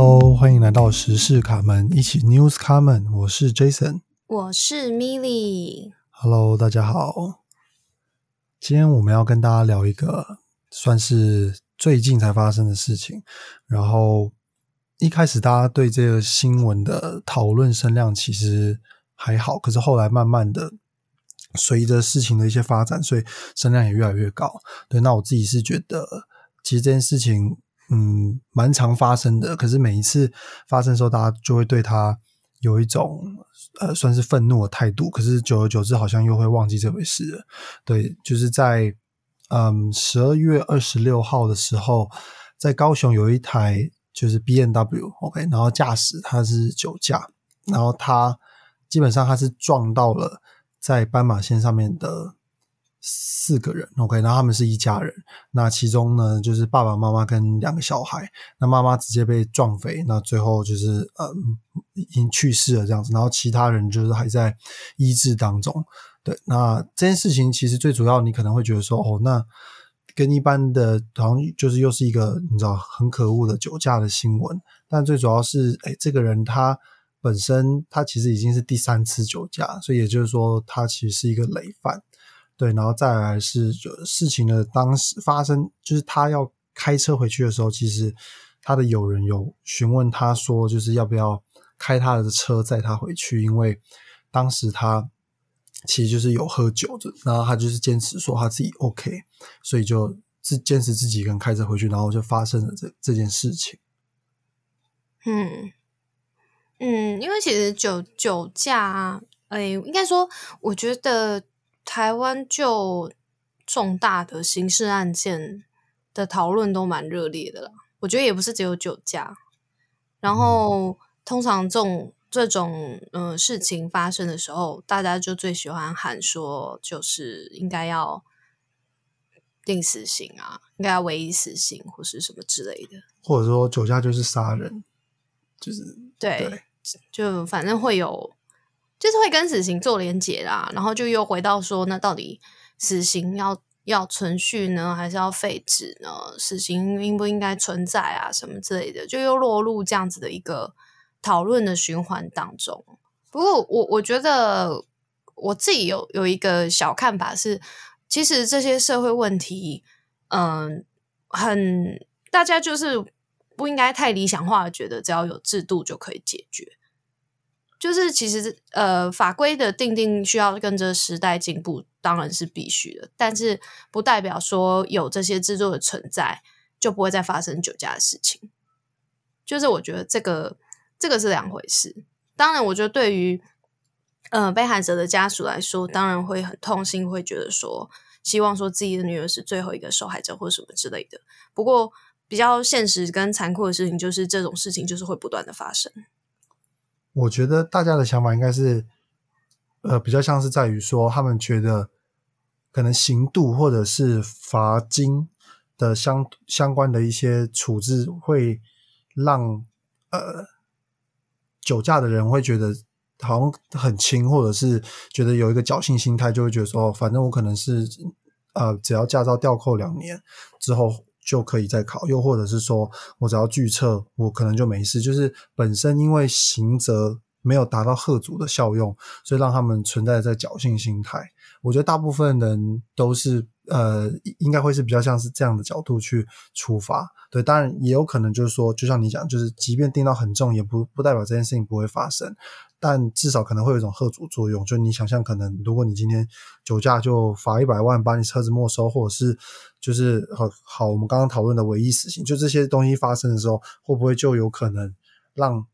Hello，欢迎来到时事卡门，一起 News 卡门。我是 Jason，我是 Milly。Hello，大家好。今天我们要跟大家聊一个算是最近才发生的事情。然后一开始大家对这个新闻的讨论声量其实还好，可是后来慢慢的随着事情的一些发展，所以声量也越来越高。对，那我自己是觉得，其实这件事情。嗯，蛮常发生的。可是每一次发生的时候，大家就会对他有一种呃，算是愤怒的态度。可是久而久之，好像又会忘记这回事了。对，就是在嗯十二月二十六号的时候，在高雄有一台就是 B N W，OK，然后驾驶他是酒驾，然后他基本上他是撞到了在斑马线上面的。四个人，OK，然后他们是一家人。那其中呢，就是爸爸妈妈跟两个小孩。那妈妈直接被撞飞，那最后就是呃，已经去世了这样子。然后其他人就是还在医治当中。对，那这件事情其实最主要，你可能会觉得说，哦，那跟一般的，好像就是又是一个你知道很可恶的酒驾的新闻。但最主要是，哎，这个人他本身他其实已经是第三次酒驾，所以也就是说，他其实是一个累犯。对，然后再来是就事情的当时发生，就是他要开车回去的时候，其实他的友人有询问他说，就是要不要开他的车载他回去，因为当时他其实就是有喝酒的，然后他就是坚持说他自己 OK，所以就自坚持自己一个人开车回去，然后就发生了这这件事情。嗯嗯，因为其实酒酒驾，哎，应该说，我觉得。台湾就重大的刑事案件的讨论都蛮热烈的啦，我觉得也不是只有酒驾，然后通常这种这种嗯事情发生的时候，大家就最喜欢喊说，就是应该要定死刑啊，应该要唯一死刑或是什么之类的，或者说酒驾就是杀人，就是对，就反正会有。就是会跟死刑做连结啦，然后就又回到说，那到底死刑要要存续呢，还是要废止呢？死刑应不应该存在啊？什么之类的，就又落入这样子的一个讨论的循环当中。不过，我我觉得我自己有有一个小看法是，其实这些社会问题，嗯，很大家就是不应该太理想化，觉得只要有制度就可以解决。就是其实呃法规的定定需要跟着时代进步，当然是必须的，但是不代表说有这些制度的存在就不会再发生酒驾的事情。就是我觉得这个这个是两回事。当然，我觉得对于呃被害者的家属来说，当然会很痛心，会觉得说希望说自己的女儿是最后一个受害者或什么之类的。不过比较现实跟残酷的事情，就是这种事情就是会不断的发生。我觉得大家的想法应该是，呃，比较像是在于说，他们觉得可能刑度或者是罚金的相相关的一些处置，会让呃酒驾的人会觉得好像很轻，或者是觉得有一个侥幸心态，就会觉得说，反正我可能是呃，只要驾照吊扣两年之后。就可以再考，又或者是说我只要拒测，我可能就没事。就是本身因为刑责没有达到贺阻的效用，所以让他们存在在侥幸心态。我觉得大部分人都是呃，应该会是比较像是这样的角度去出发。对，当然也有可能就是说，就像你讲，就是即便定到很重，也不不代表这件事情不会发生。但至少可能会有一种贺阻作用，就你想象，可能如果你今天酒驾就罚一百万，把你车子没收，或者是就是好好我们刚刚讨论的唯一死刑，就这些东西发生的时候，会不会就有可能让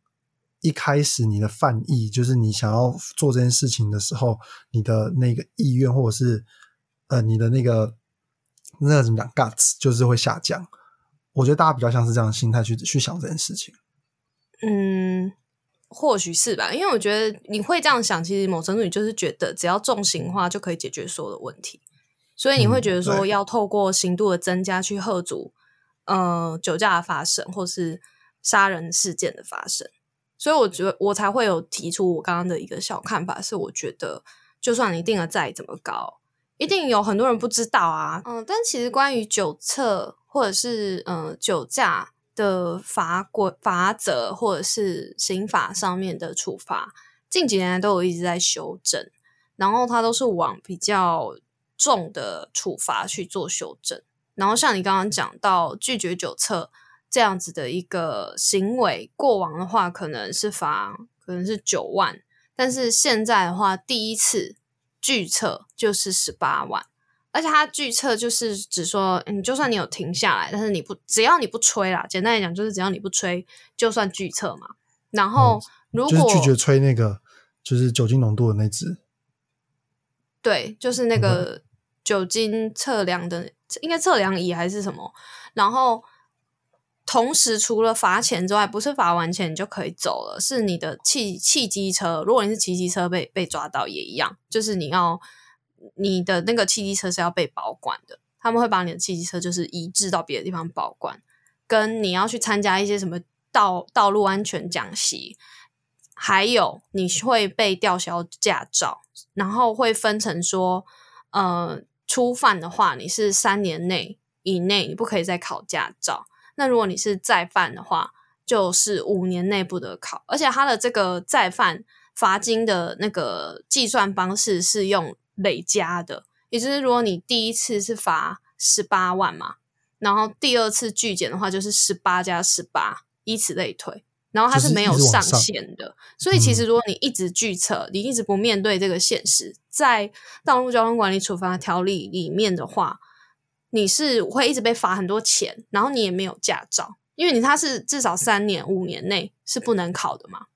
一开始你的犯意，就是你想要做这件事情的时候，你的那个意愿，或者是呃你的那个那怎么讲 guts，就是会下降。我觉得大家比较像是这样的心态去去想这件事情。嗯。或许是吧，因为我觉得你会这样想，其实某程度你就是觉得只要重刑化就可以解决所有的问题，所以你会觉得说要透过刑度的增加去遏阻，呃，酒驾的发生或是杀人事件的发生。所以我觉得我才会有提出我刚刚的一个小看法，是我觉得就算你定的再怎么高，一定有很多人不知道啊。嗯，但其实关于酒测或者是嗯酒驾的法规法则或者是刑法上面的处罚，近几年都有一直在修正，然后它都是往比较重的处罚去做修正。然后像你刚刚讲到拒绝酒测这样子的一个行为，过往的话可能是罚可能是九万，但是现在的话，第一次拒测就是十八万。而且它拒测就是只说，你就算你有停下来，但是你不只要你不吹啦，简单来讲就是只要你不吹，就算拒测嘛。然后如果就是拒绝吹那个就是酒精浓度的那支，对，就是那个酒精测量的，应该测量仪还是什么。然后同时除了罚钱之外，不是罚完钱你就可以走了，是你的汽汽机车，如果你是骑机车被被抓到也一样，就是你要。你的那个汽机车是要被保管的，他们会把你的汽机车就是移至到别的地方保管。跟你要去参加一些什么道道路安全讲习，还有你会被吊销驾照，然后会分成说，呃，初犯的话你是三年内以内你不可以再考驾照，那如果你是再犯的话，就是五年内不得考。而且他的这个再犯罚金的那个计算方式是用。累加的，也就是如果你第一次是罚十八万嘛，然后第二次拒检的话就是十八加十八，以此类推，然后它是没有上限的。所以其实如果你一直拒测，你一直不面对这个现实，在道路交通管理处罚条例里面的话，你是会一直被罚很多钱，然后你也没有驾照，因为你他是至少三年五年内是不能考的嘛。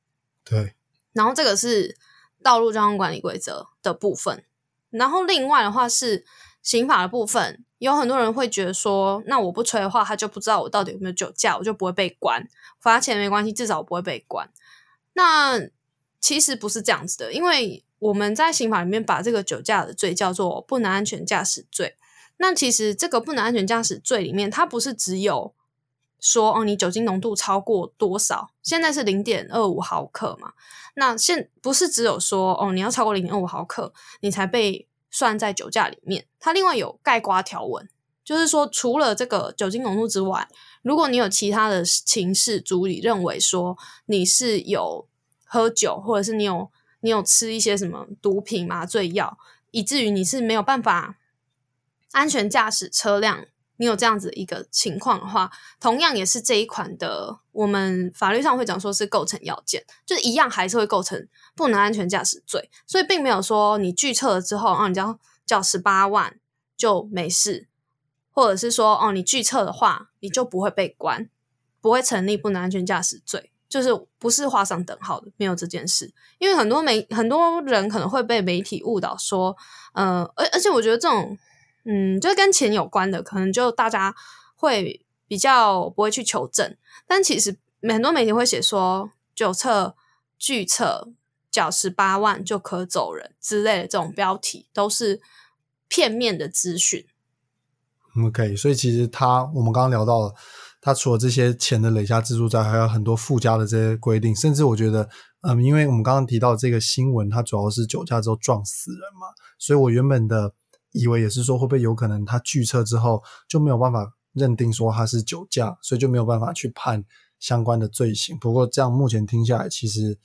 对，然后这个是道路交通管理规则的部分。然后另外的话是刑法的部分，有很多人会觉得说，那我不吹的话，他就不知道我到底有没有酒驾，我就不会被关，罚钱没关系，至少我不会被关。那其实不是这样子的，因为我们在刑法里面把这个酒驾的罪叫做不能安全驾驶罪。那其实这个不能安全驾驶罪里面，它不是只有说哦，你酒精浓度超过多少，现在是零点二五毫克嘛。那现不是只有说哦，你要超过零点二五毫克，你才被算在酒驾里面。它另外有盖瓜条文，就是说除了这个酒精浓度之外，如果你有其他的情事，主理认为说你是有喝酒，或者是你有你有吃一些什么毒品、麻醉药，以至于你是没有办法安全驾驶车辆。你有这样子一个情况的话，同样也是这一款的，我们法律上会讲说是构成要件，就是一样还是会构成不能安全驾驶罪，所以并没有说你拒测了之后，啊，你交交十八万就没事，或者是说哦，你拒测的话，你就不会被关，不会成立不能安全驾驶罪，就是不是画上等号的，没有这件事，因为很多媒很多人可能会被媒体误导说，呃，而而且我觉得这种。嗯，就是跟钱有关的，可能就大家会比较不会去求证。但其实很多媒体会写说，九测拒测缴十八万就可走人之类的这种标题，都是片面的资讯。OK，所以其实他我们刚刚聊到了，他除了这些钱的累加支出在，还有很多附加的这些规定。甚至我觉得，嗯，因为我们刚刚提到这个新闻，它主要是酒驾之后撞死人嘛，所以我原本的。以为也是说会不会有可能他拒测之后就没有办法认定说他是酒驾，所以就没有办法去判相关的罪行。不过这样目前听下来，其实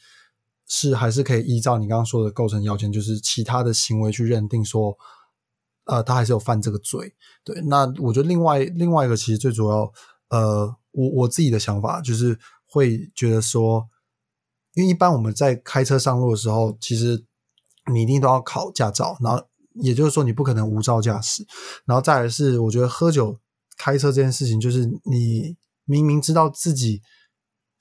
是还是可以依照你刚刚说的构成要件，就是其他的行为去认定说，呃，他还是有犯这个罪。对，那我觉得另外另外一个其实最主要，呃，我我自己的想法就是会觉得说，因为一般我们在开车上路的时候，其实你一定都要考驾照，然后。也就是说，你不可能无照驾驶，然后再来是，我觉得喝酒开车这件事情，就是你明明知道自己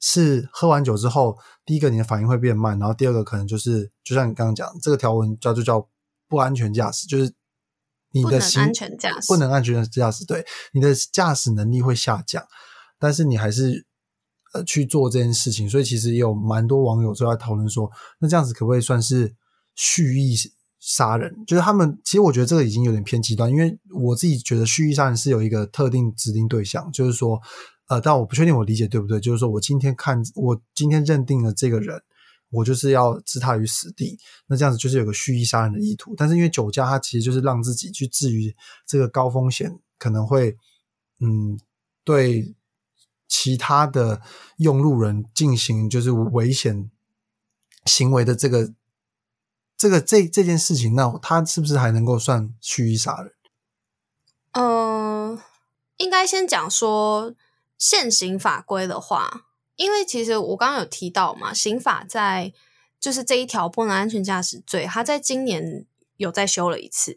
是喝完酒之后，第一个你的反应会变慢，然后第二个可能就是，就像你刚刚讲，这个条文叫就叫不安全驾驶，就是你的行安全驾驶不能安全驾驶，对，你的驾驶能力会下降，但是你还是呃去做这件事情，所以其实也有蛮多网友就在讨论说，那这样子可不可以算是蓄意？杀人就是他们，其实我觉得这个已经有点偏极端，因为我自己觉得蓄意杀人是有一个特定指定对象，就是说，呃，但我不确定我理解对不对，就是说我今天看我今天认定了这个人，我就是要置他于死地，那这样子就是有个蓄意杀人的意图，但是因为酒驾，他其实就是让自己去置于这个高风险，可能会嗯对其他的用路人进行就是危险行为的这个这个这这件事情，那他是不是还能够算蓄意杀人？嗯，应该先讲说现行法规的话，因为其实我刚刚有提到嘛，刑法在就是这一条不能安全驾驶罪，他在今年有再修了一次，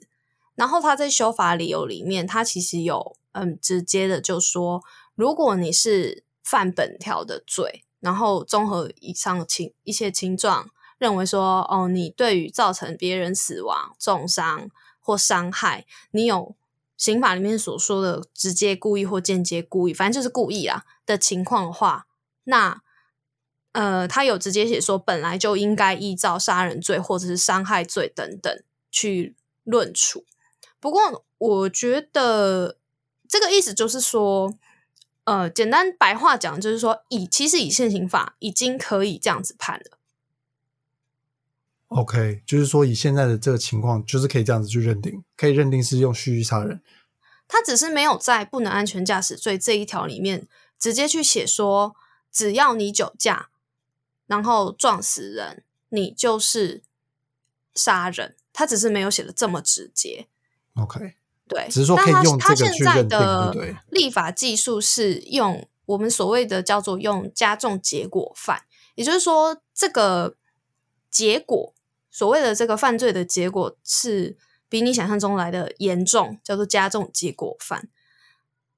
然后他在修法理由里面，他其实有嗯直接的就说，如果你是犯本条的罪，然后综合以上情一些情状，认为说哦，你对于造成别人死亡、重伤或伤害，你有。刑法里面所说的直接故意或间接故意，反正就是故意啊的情况的话，那呃，他有直接写说本来就应该依照杀人罪或者是伤害罪等等去论处。不过，我觉得这个意思就是说，呃，简单白话讲就是说，以其实以现行法已经可以这样子判了。OK，就是说以现在的这个情况，就是可以这样子去认定，可以认定是用蓄意杀人。他只是没有在不能安全驾驶罪这一条里面直接去写说，只要你酒驾，然后撞死人，你就是杀人。他只是没有写的这么直接。OK，对，只是说可以用这个现在的对立法技术是用我们所谓的叫做用加重结果犯，也就是说这个结果。所谓的这个犯罪的结果是比你想象中来的严重，叫做加重结果犯。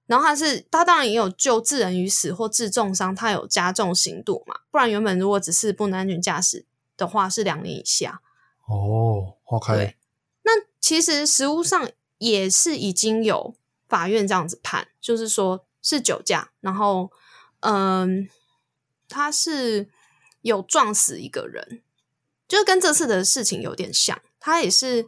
然后他是他当然也有救致人于死或致重伤，他有加重刑度嘛？不然原本如果只是不能安全驾驶的话，是两年以下。哦，OK。那其实实务上也是已经有法院这样子判，就是说是酒驾，然后嗯，他是有撞死一个人。就是跟这次的事情有点像，他也是，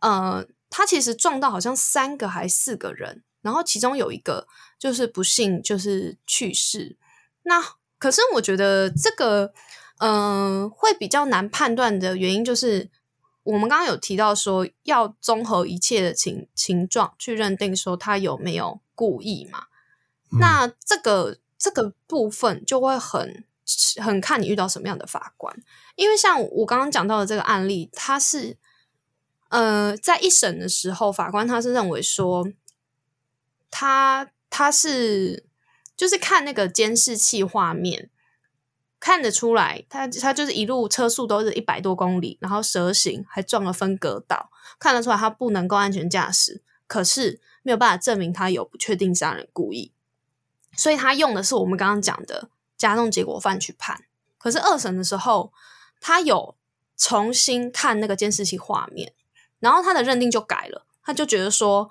呃，他其实撞到好像三个还四个人，然后其中有一个就是不幸就是去世。那可是我觉得这个，嗯，会比较难判断的原因就是，我们刚刚有提到说要综合一切的情情状去认定说他有没有故意嘛。那这个这个部分就会很。很看你遇到什么样的法官，因为像我刚刚讲到的这个案例，他是呃在一审的时候，法官他是认为说，他他是就是看那个监视器画面看得出来，他他就是一路车速都是一百多公里，然后蛇行还撞了分隔岛，看得出来他不能够安全驾驶，可是没有办法证明他有不确定杀人故意，所以他用的是我们刚刚讲的。加重结果犯去判，可是二审的时候，他有重新看那个监视器画面，然后他的认定就改了，他就觉得说，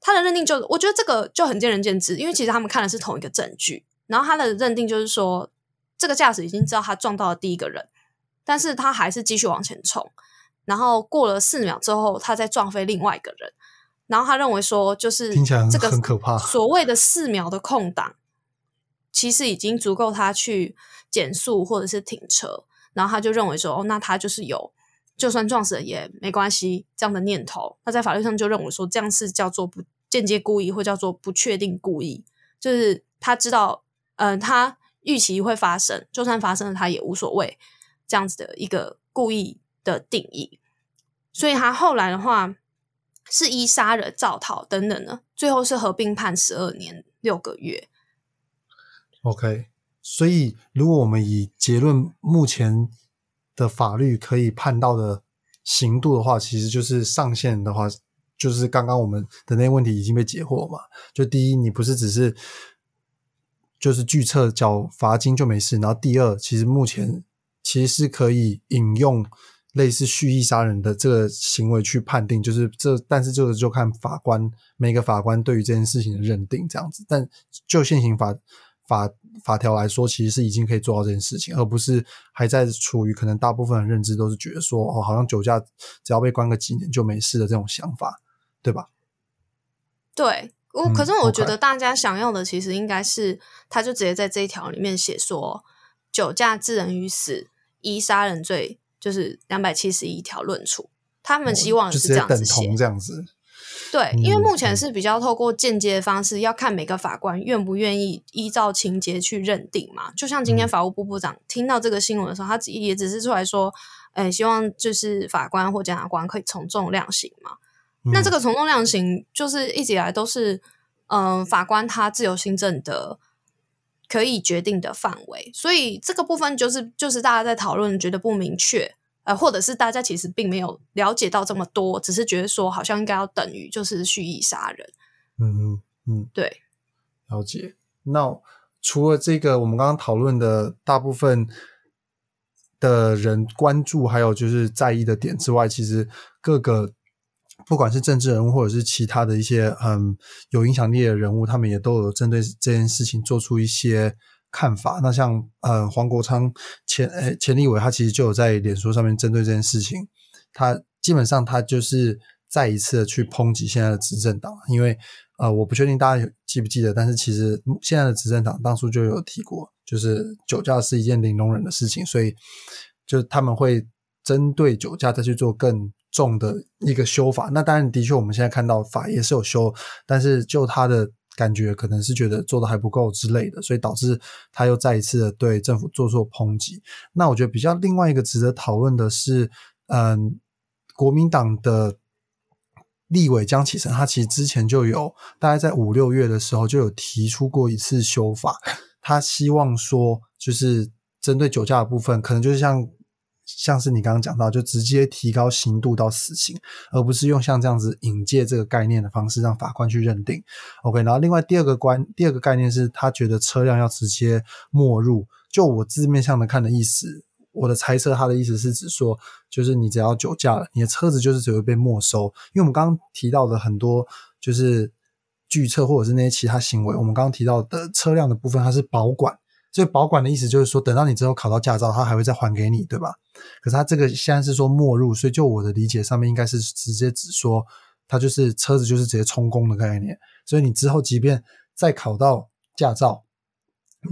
他的认定就，我觉得这个就很见仁见智，因为其实他们看的是同一个证据，然后他的认定就是说，这个驾驶已经知道他撞到了第一个人，但是他还是继续往前冲，然后过了四秒之后，他再撞飞另外一个人，然后他认为说，就是听起来这个很可怕，所谓的四秒的空档。其实已经足够他去减速或者是停车，然后他就认为说，哦，那他就是有，就算撞死了也没关系这样的念头。那在法律上就认为说，这样是叫做不间接故意，或叫做不确定故意，就是他知道，嗯，他预期会发生，就算发生了他也无所谓，这样子的一个故意的定义。所以他后来的话是依杀人、造逃等等的，最后是合并判十二年六个月。OK，所以如果我们以结论目前的法律可以判到的刑度的话，其实就是上限的话，就是刚刚我们的那些问题已经被解惑嘛。就第一，你不是只是就是拒测缴罚金就没事，然后第二，其实目前其实是可以引用类似蓄意杀人的这个行为去判定，就是这，但是这个就看法官每个法官对于这件事情的认定这样子。但就现行法。法法条来说，其实是已经可以做到这件事情，而不是还在处于可能大部分的认知都是觉得说，哦，好像酒驾只要被关个几年就没事的这种想法，对吧？对，我可是我觉得大家想要的其实应该是，他就直接在这一条里面写说，酒驾致人于死，依杀人罪就是两百七十一条论处，他们希望是这样子写，这样子。对，因为嗯目前嗯是比较透过间接的方式，要看每个法官愿不愿意依照情节去认定嘛。就像今天嗯法务部部长听到这个新闻的时候，他只也只是出来说，哎，希望就是法官或检察官可以从重量刑嘛。那这个个从重量刑就是一直以来都是，嗯、法官他自由行政的可以决定的范围，所以这个部分就是就是大家在讨论觉得不明确，呃，或者是大家其实并没有了解到这么多，只是觉得说好像应该要等于就是蓄意杀人，嗯嗯嗯，对，了解。那除了这个，我们刚刚讨论的大部分的人关注还有就是在意的点之外，其实各个不管是政治人物或者是其他的一些嗯有影响力的人物，他们也都有针对这件事情做出一些看法。那像呃黄国昌前呃前立委，他其实就有在脸书上面针对这件事情，他基本上他就是再一次的去抨击现在的执政党，因为呃我不确定大家记不记得，但是其实现在的执政党当初就有提过，就是酒驾是一件零容忍的事情，所以就他们会针对酒驾再去做更重的一个修法。那当然，的确我们现在看到法也是有修，但是就他的感觉可能是觉得做的还不够之类的，所以导致他又再一次的对政府做出抨击。那我觉得比较另外一个值得讨论的是，嗯，国民党的立委江启臣，他其实之前就有大概在五六月的时候就有提出过一次修法，他希望说就是针对酒驾的部分，可能就是像像是你刚刚讲到，就直接提高刑度到死刑，而不是用像这样子引介这个概念的方式让法官去认定。OK，然后另外第二个观第二个概念是他觉得车辆要直接没入，就我字面上的看的意思。我的猜测，他的意思是指说，就是你只要酒驾了，你的车子就是只会被没收。因为我们刚刚提到的很多就是拒测或者是那些其他行为，我们刚刚提到的车辆的部分，它是保管。所以保管的意思就是说，等到你之后考到驾照，他还会再还给你，对吧？可是他这个现在是说没入，所以就我的理解上面应该是直接只说，他就是车子就是直接充公的概念。所以你之后即便再考到驾照，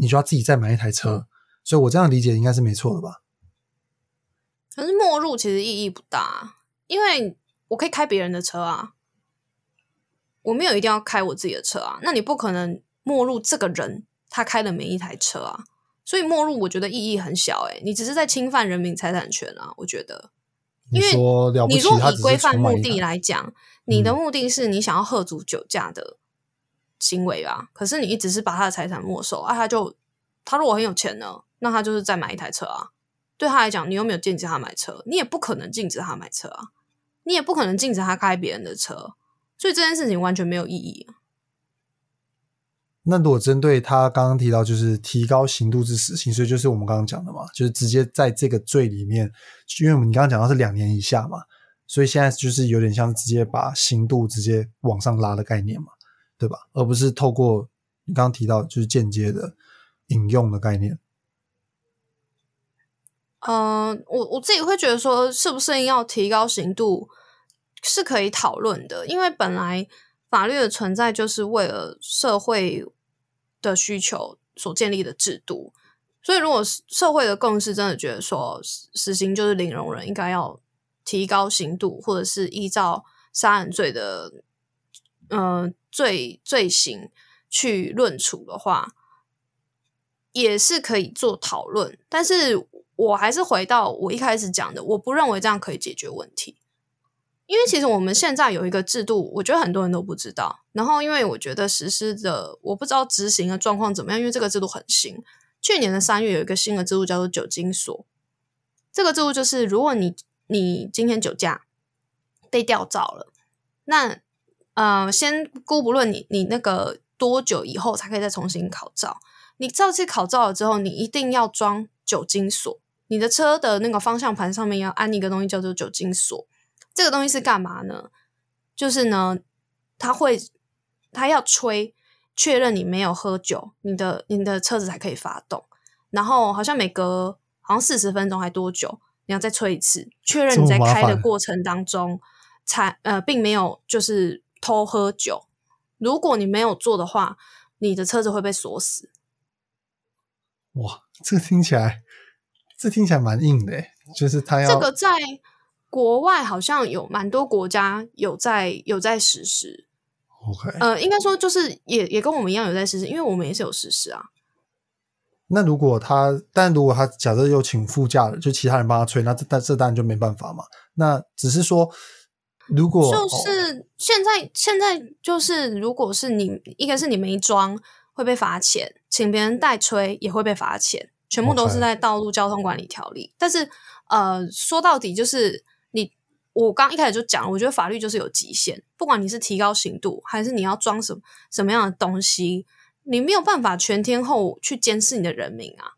你就要自己再买一台车。所以我这样理解应该是没错的吧？可是没入其实意义不大，因为我可以开别人的车啊，我没有一定要开我自己的车啊。那你不可能没入这个人他开的每一台车啊，所以没入我觉得意义很小诶、你只是在侵犯人民财产权啊，我觉得。因为你如果以规范目的来讲，你的嗯目的是你想要喝足酒驾的行为啊，可是你一直是把他的财产没收啊，他就他如果很有钱呢，那他就是再买一台车啊。对他来讲，你又没有禁止他买车，你也不可能禁止他买车啊，你也不可能禁止他开别人的车，所以这件事情完全没有意义啊。那如果针对他刚刚提到，就是提高刑度至死刑，所以就是我们刚刚讲的嘛，就是直接在这个罪里面，因为我们你刚刚讲到是两年以下嘛，所以现在就是有点像直接把刑度直接往上拉的概念嘛，对吧？而不是透过你刚刚提到就是间接的引用的概念。嗯，我我自己会觉得说，是不是要提高刑度是可以讨论的，因为本来法律的存在就是为了社会的需求所建立的制度，所以如果社会的共识真的觉得说死死刑就是零容忍，应该要提高刑度，或者是依照杀人罪的呃罪罪行去论处的话，也是可以做讨论，但是我还是回到我一开始讲的，我不认为这样可以解决问题，因为其实我们现在有一个制度，我觉得很多人都不知道。然后，因为我觉得实施的我不知道执行的状况怎么样，因为这个制度很新。去年的三月有一个新的制度叫做酒精锁，这个制度就是如果你你今天酒驾被吊照了，那呃，先姑不论你你那个多久以后才可以再重新考照。你这次考照了之后，你一定要装酒精锁，你的车的那个方向盘上面要安一个东西叫做酒精锁。这个东西是干嘛呢？就是呢，它会它要吹，确认你没有喝酒，你的你的车子才可以发动。然后好像每隔好像四十分钟还多久，你要再吹一次，确认你在开的过程当中才呃并没有就是偷喝酒。如果你没有做的话，你的车子会被锁死。哇，这个听起来，这听起来蛮硬的诶，就是他要这个在国外好像有蛮多国家有在有在实施，OK，呃，应该说就是也也跟我们一样有在实施，因为我们也是有实施啊。那如果他，但如果他假设又请副驾了，就其他人帮他吹，那这但这当然就没办法嘛。那只是说，如果就哦是现在现在就是，如果是你一个是你没装会被罚钱，请别人代吹也会被罚钱，全部都是在道路交通管理条例。但是呃，说到底就是你，我刚一开始就讲了，我觉得法律就是有极限，不管你是提高刑度，还是你要装什么什么样的东西，你没有办法全天候去监视你的人民啊。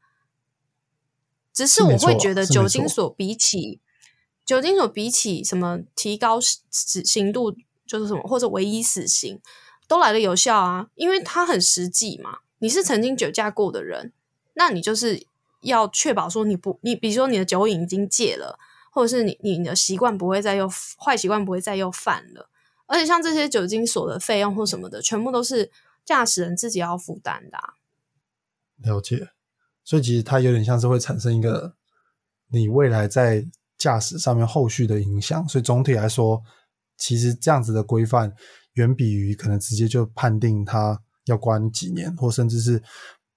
只是我会觉得酒精所比起酒精所比起什么提高死死刑度，就是什么或者唯一死刑，都来的有效啊，因为它很实际嘛。你是曾经酒驾过的人，那你就是要确保说你不，你比如说你的酒瘾已经戒了，或者是你你的习惯不会再又坏习惯不会再又犯了。而且像这些酒精所的费用或什么的，全部都是驾驶人自己要负担的、啊。了解，所以其实它有点像是会产生一个你未来在驾驶上面后续的影响。所以总体来说，其实这样子的规范远比于可能直接就判定他要关几年，或甚至是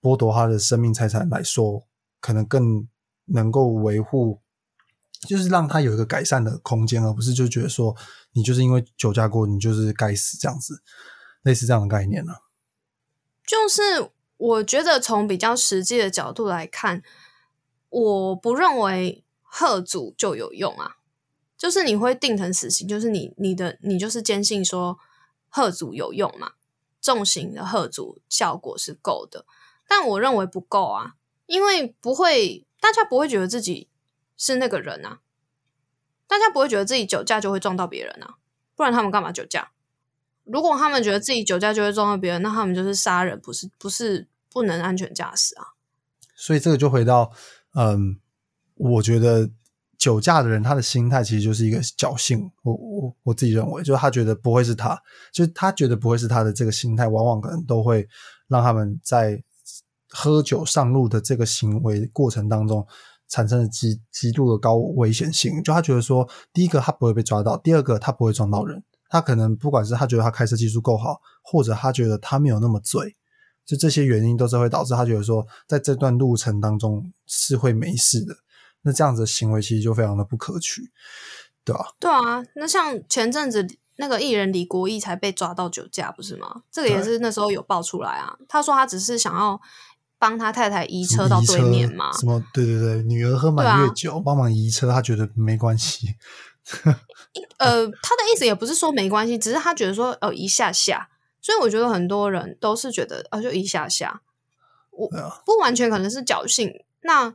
剥夺他的生命财产来说，可能更能够维护，就是让他有一个改善的空间，而不是就觉得说你就是因为酒驾过，你就是该死这样子，类似这样的概念呢、就是我觉得从比较实际的角度来看，我不认为贺阻就有用啊。就是你会定成死刑，就是你你的你就是坚信说贺阻有用嘛，重刑的贺阻效果是够的，但我认为不够啊，因为不会大家不会觉得自己是那个人啊，大家不会觉得自己酒驾就会撞到别人啊，不然他们干嘛酒驾？如果他们觉得自己酒驾就会撞到别人，那他们就是杀人，不是不是不能安全驾驶啊。所以这个就回到，嗯，我觉得酒驾的人他的心态其实就是一个侥幸。我我我自己认为，就是他觉得不会是他，就是他觉得不会是他的这个心态，往往可能都会让他们在喝酒上路的这个行为过程当中产生了极极度的高危险性。就他觉得说，第一个他不会被抓到，第二个他不会撞到人。他可能不管是他觉得他开车技术够好，或者他觉得他没有那么醉，就这些原因都是会导致他觉得说，在这段路程当中是会没事的。那这样子的行为其实就非常的不可取，对吧、对啊，那像前阵子那个艺人李国毅才被抓到酒驾，不是吗？这个也是那时候有爆出来啊。他说他只是想要帮他太太移车到移对面嘛，什么对对对，女儿喝满月酒，帮忙移车，他觉得没关系。呃，他的意思也不是说没关系，只是他觉得说哦一下下，所以我觉得很多人都是觉得啊、就一下下，我啊不完全可能是侥幸。那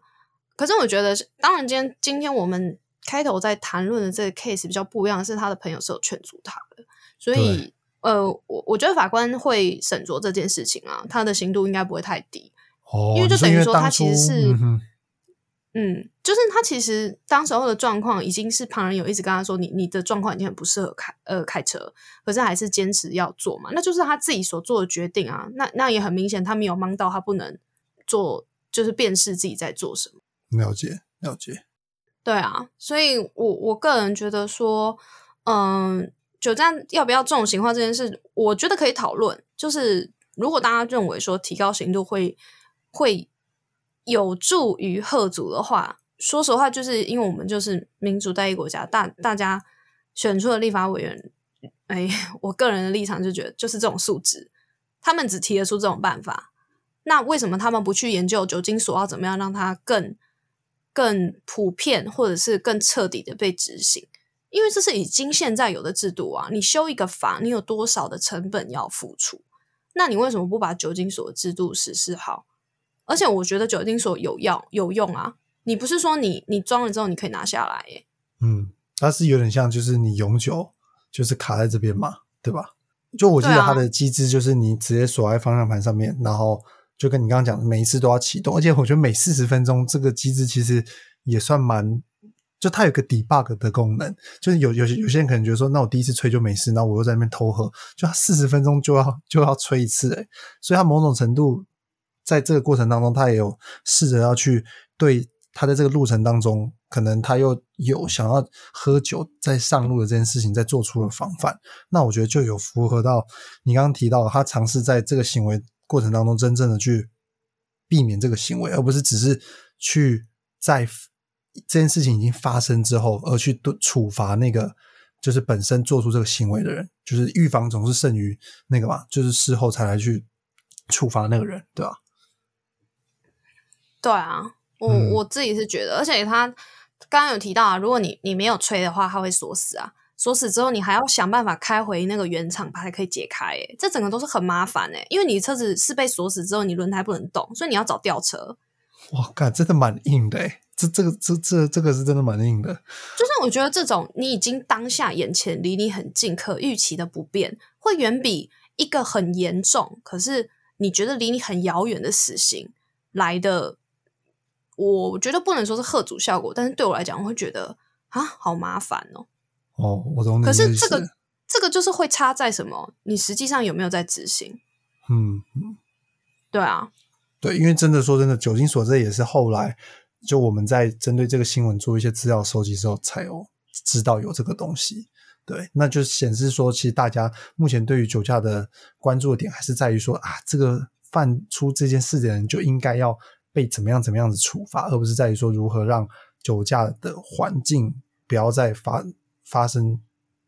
可是我觉得是，当然今天今天我们开头在谈论的这个 case 比较不一样，是他的朋友是有劝阻他的，所以呃，我我觉得法官会审酌这件事情啊，他的刑度应该不会太低。哦，因为就等于说他其实是嗯嗯，就是他其实当时候的状况已经是旁人有一直跟他说你你的状况已经很不适合开呃开车，可是还是坚持要做嘛，那就是他自己所做的决定啊。那那也很明显，他没有忙到他不能做，就是辨识自己在做什么。了解了解，对啊，所以我我个人觉得说，嗯，酒驾要不要重刑化这件事，我觉得可以讨论。就是如果大家认为说提高刑度会会有助于贺族的话，说实话，就是因为我们就是民主代议国家，大大家选出的立法委员，哎，我个人的立场就觉得就是这种素质，他们只提得出这种办法，那为什么他们不去研究酒精所要怎么样让它更更普遍，或者是更彻底的被执行？因为这是已经现在有的制度啊，你修一个法，你有多少的成本要付出？那你为什么不把酒精所制度实施好？而且我觉得酒精锁有药有用啊，你不是说你你装了之后你可以拿下来耶？嗯，它是有点像就是你永久就是卡在这边嘛，对吧？就我记得它的机制就是你直接锁在方向盘上面，然后就跟你刚刚讲的，每一次都要启动，而且我觉得每四十分钟这个机制其实也算蛮，就它有个 debug 的功能，就是有有些有些人可能觉得说，那我第一次吹就没事，那我又在那边偷喝，就它四十分钟就要就要吹一次，诶，所以它某种程度在这个过程当中，他也有试着要去对他在这个路程当中可能他又有想要喝酒再上路的这件事情，再做出了防范，那我觉得就有符合到你刚刚提到他尝试在这个行为过程当中真正的去避免这个行为，而不是只是去在这件事情已经发生之后而去对处罚那个就是本身做出这个行为的人，就是预防总是胜于那个嘛，就是事后才来去处罚那个人，对吧？对啊，我我自己是觉得，而且他。刚刚有提到啊，如果你你没有吹的话，它会锁死啊。锁死之后，你还要想办法开回那个原厂，才可以解开。哎，这整个都是很麻烦哎，因为你车子是被锁死之后，你轮胎不能动，所以你要找吊车。哇，靠，真的蛮硬的哎，这这个这这这个是真的蛮硬的。就是我觉得这种你已经当下眼前离你很近，可预期的不便，会远比一个很严重，可是你觉得离你很遥远的死刑来的。我觉得不能说是贺主效果，但是对我来讲，我会觉得啊，好麻烦哦。哦，我懂你可是这个这个就是会差在什么？你实际上有没有在执行？嗯嗯，对啊，对，因为真的说真的，酒精所这也是后来就我们在针对这个新闻做一些资料收集之后，才有知道有这个东西。对，那就显示说，其实大家目前对于酒驾的关注的点，还是在于说啊，这个犯出这件事的人就应该要。被怎么样怎么样子处罚，而不是在于说如何让酒驾的环境不要再发发生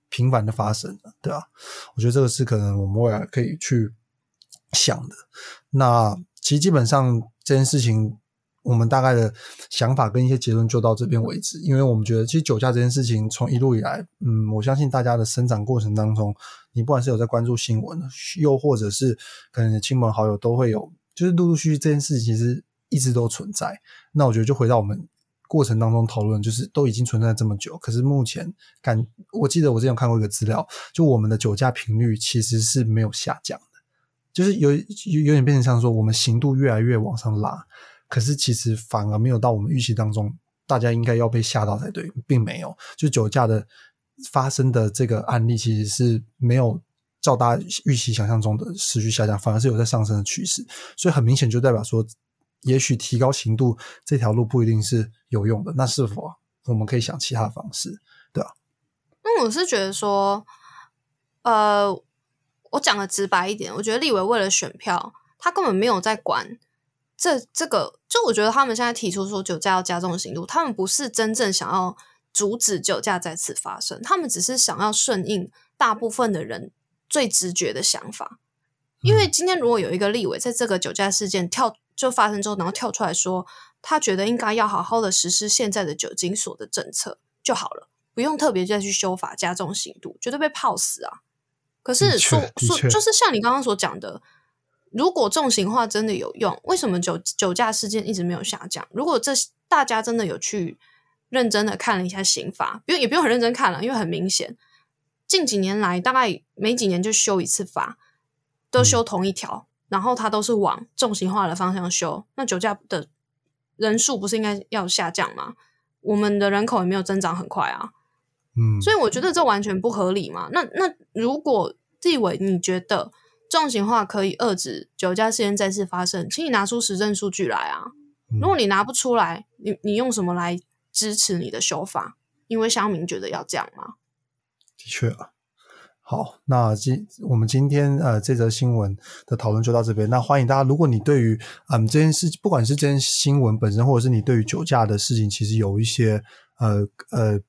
频繁的发生了，对吧？我觉得这个是可能我们未来可以去想的。那其实基本上这件事情，我们大概的想法跟一些结论就到这边为止。因为我们觉得，其实酒驾这件事情从一路以来，嗯，我相信大家的生长过程当中，你不管是有在关注新闻，又或者是可能亲朋好友都会有，就是陆陆续续这件事其实。一直都存在，那我觉得就回到我们过程当中讨论，就是都已经存在这么久，可是目前感，我记得我之前有看过一个资料，就我们的酒驾频率其实是没有下降的，就是有有有点变成像说我们刑度越来越往上拉，可是其实反而没有到我们预期当中，大家应该要被吓到才对，并没有，就酒驾的发生的这个案例其实是没有照大家预期想象中的持续下降，反而是有在上升的趋势，所以很明显就代表说。也许提高刑度这条路不一定是有用的，那是否我们可以想其他方式，对吧？那我是觉得说，呃，我讲的直白一点，我觉得立委为了选票，他根本没有在管这这个。就我觉得他们现在提出说酒驾要加重刑度，他们不是真正想要阻止酒驾再次发生，他们只是想要顺应大部分的人最直觉的想法。因为今天如果有一个立委在这个酒驾事件跳。就发生之后，然后跳出来说，他觉得应该要好好的实施现在的酒精锁的政策就好了，不用特别再去修法加重刑度，绝对被泡死啊！可是说说，就是像你刚刚所讲的，如果重刑化真的有用，为什么酒酒驾事件一直没有下降？如果这大家真的有去认真的看了一下刑法，不用也不用很认真看了，因为很明显，近几年来大概每几年就修一次法，都修同一条。然后它都是往重型化的方向修，那酒驾的人数不是应该要下降吗？我们的人口也没有增长很快啊，嗯，所以我觉得这完全不合理嘛。那那如果地委你觉得重型化可以遏制酒驾事件再次发生，请你拿出实证数据来啊。如果你拿不出来，你你用什么来支持你的修法？因为乡民觉得要这样吗？的确啊。好，那今我们今天呃这则新闻的讨论就到这边。那欢迎大家，如果你对于嗯这件事，不管是这件新闻本身，或者是你对于酒驾的事情，其实有一些呃呃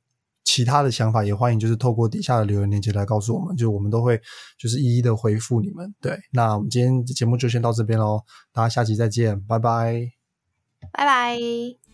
其他的想法，也欢迎就是透过底下的留言链接来告诉我们，就我们都会就是一一的回复你们。对，那我们今天节目就先到这边喽，大家下期再见，拜拜，拜拜。